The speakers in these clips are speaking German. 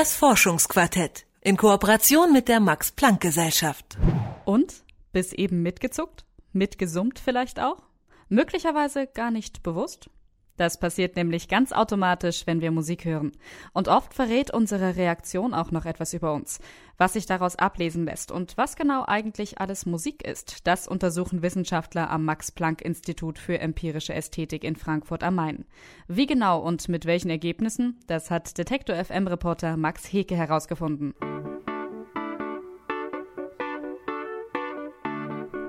Das Forschungsquartett in Kooperation mit der Max Planck Gesellschaft. Und bis eben mitgezuckt? Mitgesummt vielleicht auch? Möglicherweise gar nicht bewusst? Das passiert nämlich ganz automatisch, wenn wir Musik hören. Und oft verrät unsere Reaktion auch noch etwas über uns. Was sich daraus ablesen lässt und was genau eigentlich alles Musik ist, das untersuchen Wissenschaftler am Max-Planck-Institut für empirische Ästhetik in Frankfurt am Main. Wie genau und mit welchen Ergebnissen, das hat Detektor FM-Reporter Max Heke herausgefunden.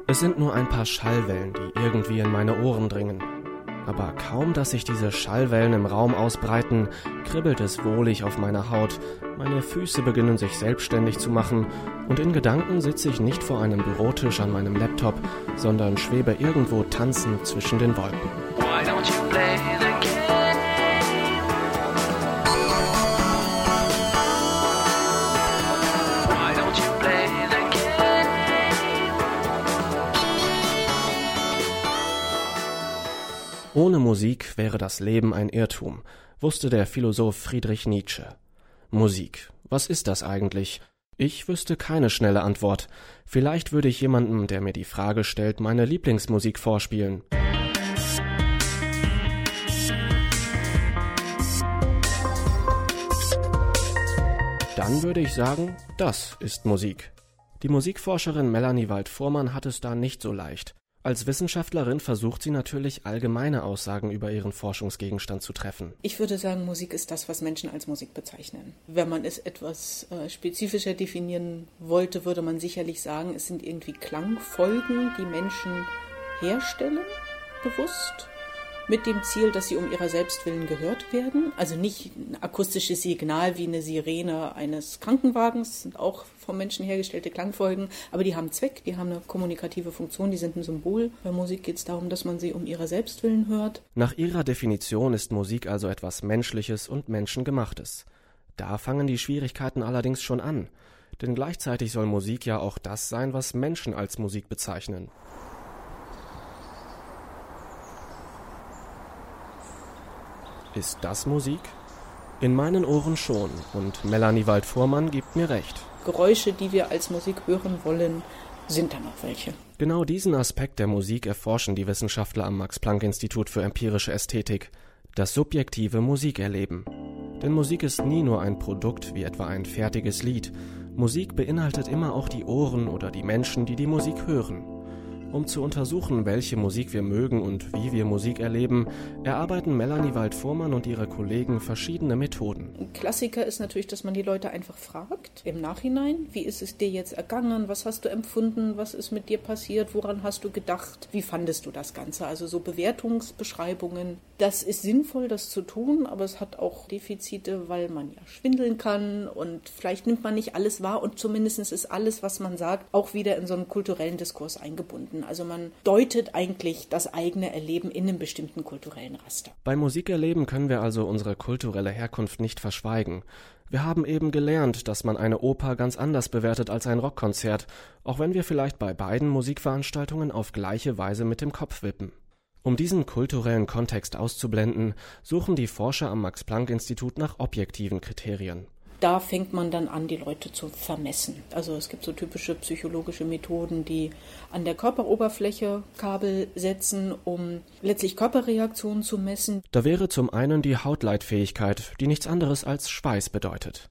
Es sind nur ein paar Schallwellen, die irgendwie in meine Ohren dringen. Aber kaum, dass sich diese Schallwellen im Raum ausbreiten, kribbelt es wohlig auf meiner Haut, meine Füße beginnen sich selbstständig zu machen und in Gedanken sitze ich nicht vor einem Bürotisch an meinem Laptop, sondern schwebe irgendwo tanzend zwischen den Wolken. Ohne Musik wäre das Leben ein Irrtum, wusste der Philosoph Friedrich Nietzsche. Musik, was ist das eigentlich? Ich wüsste keine schnelle Antwort. Vielleicht würde ich jemandem, der mir die Frage stellt, meine Lieblingsmusik vorspielen. Dann würde ich sagen, das ist Musik. Die Musikforscherin Melanie Wald-Vormann hat es da nicht so leicht. Als Wissenschaftlerin versucht sie natürlich allgemeine Aussagen über ihren Forschungsgegenstand zu treffen. Ich würde sagen, Musik ist das, was Menschen als Musik bezeichnen. Wenn man es etwas äh, spezifischer definieren wollte, würde man sicherlich sagen, es sind irgendwie Klangfolgen, die Menschen herstellen, bewusst mit dem Ziel, dass sie um ihrer selbst willen gehört werden. Also nicht ein akustisches Signal wie eine Sirene eines Krankenwagens, sind auch vom Menschen hergestellte Klangfolgen, aber die haben Zweck, die haben eine kommunikative Funktion, die sind ein Symbol. Bei Musik geht es darum, dass man sie um ihrer selbst willen hört. Nach ihrer Definition ist Musik also etwas Menschliches und Menschengemachtes. Da fangen die Schwierigkeiten allerdings schon an. Denn gleichzeitig soll Musik ja auch das sein, was Menschen als Musik bezeichnen. Ist das Musik? In meinen Ohren schon, und Melanie Wald-Vormann gibt mir recht. Geräusche, die wir als Musik hören wollen, sind da noch welche. Genau diesen Aspekt der Musik erforschen die Wissenschaftler am Max-Planck-Institut für empirische Ästhetik, das subjektive Musikerleben. Denn Musik ist nie nur ein Produkt wie etwa ein fertiges Lied. Musik beinhaltet immer auch die Ohren oder die Menschen, die die Musik hören. Um zu untersuchen, welche Musik wir mögen und wie wir Musik erleben, erarbeiten Melanie Wald-Vormann und ihre Kollegen verschiedene Methoden. Ein Klassiker ist natürlich, dass man die Leute einfach fragt im Nachhinein, wie ist es dir jetzt ergangen, was hast du empfunden, was ist mit dir passiert, woran hast du gedacht, wie fandest du das Ganze? Also so Bewertungsbeschreibungen. Das ist sinnvoll, das zu tun, aber es hat auch Defizite, weil man ja schwindeln kann und vielleicht nimmt man nicht alles wahr und zumindest ist alles, was man sagt, auch wieder in so einen kulturellen Diskurs eingebunden. Also man deutet eigentlich das eigene Erleben in einem bestimmten kulturellen Raster. Beim Musikerleben können wir also unsere kulturelle Herkunft nicht verschweigen. Wir haben eben gelernt, dass man eine Oper ganz anders bewertet als ein Rockkonzert, auch wenn wir vielleicht bei beiden Musikveranstaltungen auf gleiche Weise mit dem Kopf wippen. Um diesen kulturellen Kontext auszublenden, suchen die Forscher am Max Planck Institut nach objektiven Kriterien da fängt man dann an, die Leute zu vermessen. Also es gibt so typische psychologische Methoden, die an der Körperoberfläche Kabel setzen, um letztlich Körperreaktionen zu messen. Da wäre zum einen die Hautleitfähigkeit, die nichts anderes als Schweiß bedeutet.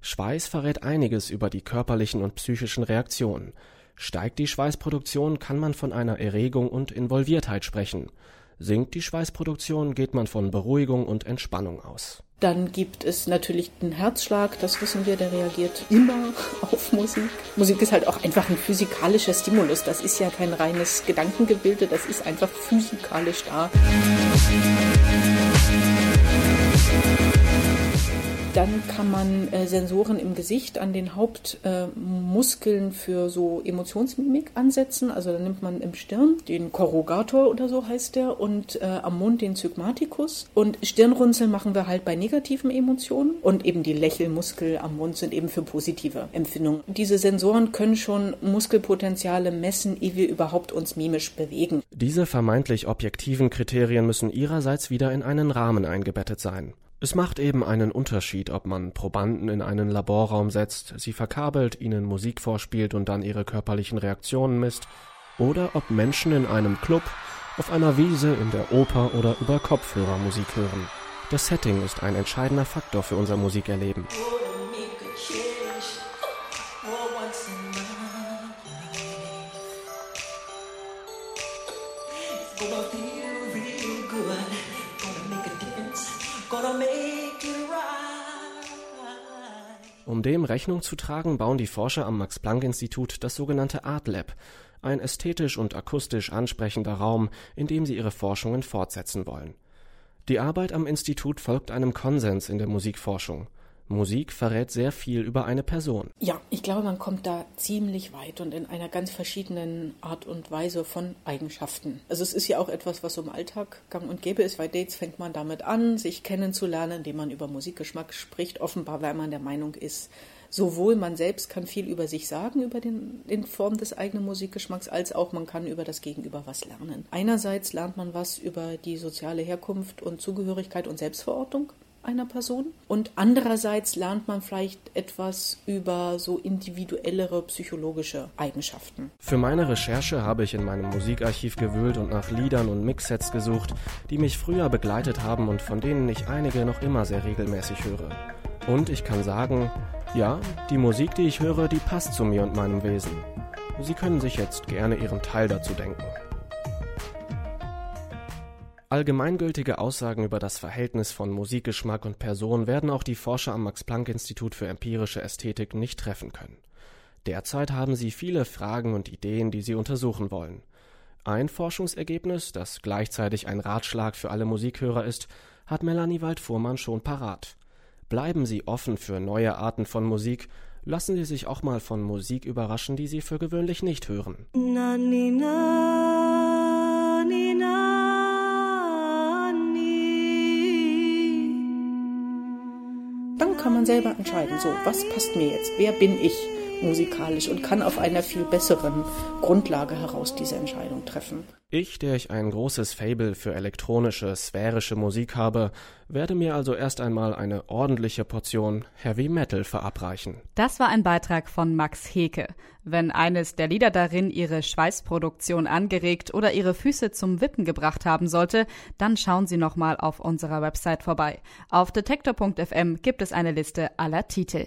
Schweiß verrät einiges über die körperlichen und psychischen Reaktionen. Steigt die Schweißproduktion, kann man von einer Erregung und Involviertheit sprechen. Sinkt die Schweißproduktion, geht man von Beruhigung und Entspannung aus. Dann gibt es natürlich den Herzschlag, das wissen wir, der reagiert immer auf Musik. Musik ist halt auch einfach ein physikalischer Stimulus. Das ist ja kein reines Gedankengebilde, das ist einfach physikalisch da. Dann kann man äh, Sensoren im Gesicht an den Hauptmuskeln äh, für so Emotionsmimik ansetzen. Also dann nimmt man im Stirn den Korrugator oder so heißt der und äh, am Mund den Zygmaticus. Und Stirnrunzeln machen wir halt bei negativen Emotionen und eben die Lächelmuskel am Mund sind eben für positive Empfindungen. Diese Sensoren können schon Muskelpotenziale messen, ehe wir überhaupt uns mimisch bewegen. Diese vermeintlich objektiven Kriterien müssen ihrerseits wieder in einen Rahmen eingebettet sein. Es macht eben einen Unterschied, ob man Probanden in einen Laborraum setzt, sie verkabelt, ihnen Musik vorspielt und dann ihre körperlichen Reaktionen misst, oder ob Menschen in einem Club, auf einer Wiese, in der Oper oder über Kopfhörer Musik hören. Das Setting ist ein entscheidender Faktor für unser Musikerleben. Um dem Rechnung zu tragen, bauen die Forscher am Max-Planck-Institut das sogenannte Art Lab, ein ästhetisch und akustisch ansprechender Raum, in dem sie ihre Forschungen fortsetzen wollen. Die Arbeit am Institut folgt einem Konsens in der Musikforschung. Musik verrät sehr viel über eine Person. Ja, ich glaube, man kommt da ziemlich weit und in einer ganz verschiedenen Art und Weise von Eigenschaften. Also es ist ja auch etwas, was im Alltag gang und gäbe ist. Bei Dates fängt man damit an, sich kennenzulernen, indem man über Musikgeschmack spricht, offenbar, weil man der Meinung ist, sowohl man selbst kann viel über sich sagen, über den, in Form des eigenen Musikgeschmacks, als auch man kann über das Gegenüber was lernen. Einerseits lernt man was über die soziale Herkunft und Zugehörigkeit und Selbstverortung einer Person. Und andererseits lernt man vielleicht etwas über so individuellere psychologische Eigenschaften. Für meine Recherche habe ich in meinem Musikarchiv gewühlt und nach Liedern und Mixsets gesucht, die mich früher begleitet haben und von denen ich einige noch immer sehr regelmäßig höre. Und ich kann sagen, ja, die Musik, die ich höre, die passt zu mir und meinem Wesen. Sie können sich jetzt gerne Ihren Teil dazu denken. Allgemeingültige Aussagen über das Verhältnis von Musikgeschmack und Person werden auch die Forscher am Max-Planck-Institut für empirische Ästhetik nicht treffen können. Derzeit haben sie viele Fragen und Ideen, die sie untersuchen wollen. Ein Forschungsergebnis, das gleichzeitig ein Ratschlag für alle Musikhörer ist, hat Melanie Waldfuhrmann schon parat. Bleiben Sie offen für neue Arten von Musik, lassen Sie sich auch mal von Musik überraschen, die Sie für gewöhnlich nicht hören. Na, ni, na, kann man selber entscheiden, so, was passt mir jetzt? Wer bin ich musikalisch und kann auf einer viel besseren Grundlage heraus diese Entscheidung treffen. Ich, der ich ein großes Fable für elektronische, sphärische Musik habe, werde mir also erst einmal eine ordentliche Portion Heavy Metal verabreichen. Das war ein Beitrag von Max Heke. Wenn eines der Lieder darin ihre Schweißproduktion angeregt oder ihre Füße zum Wippen gebracht haben sollte, dann schauen Sie nochmal auf unserer Website vorbei. Auf detektor.fm gibt es eine Liste aller Titel.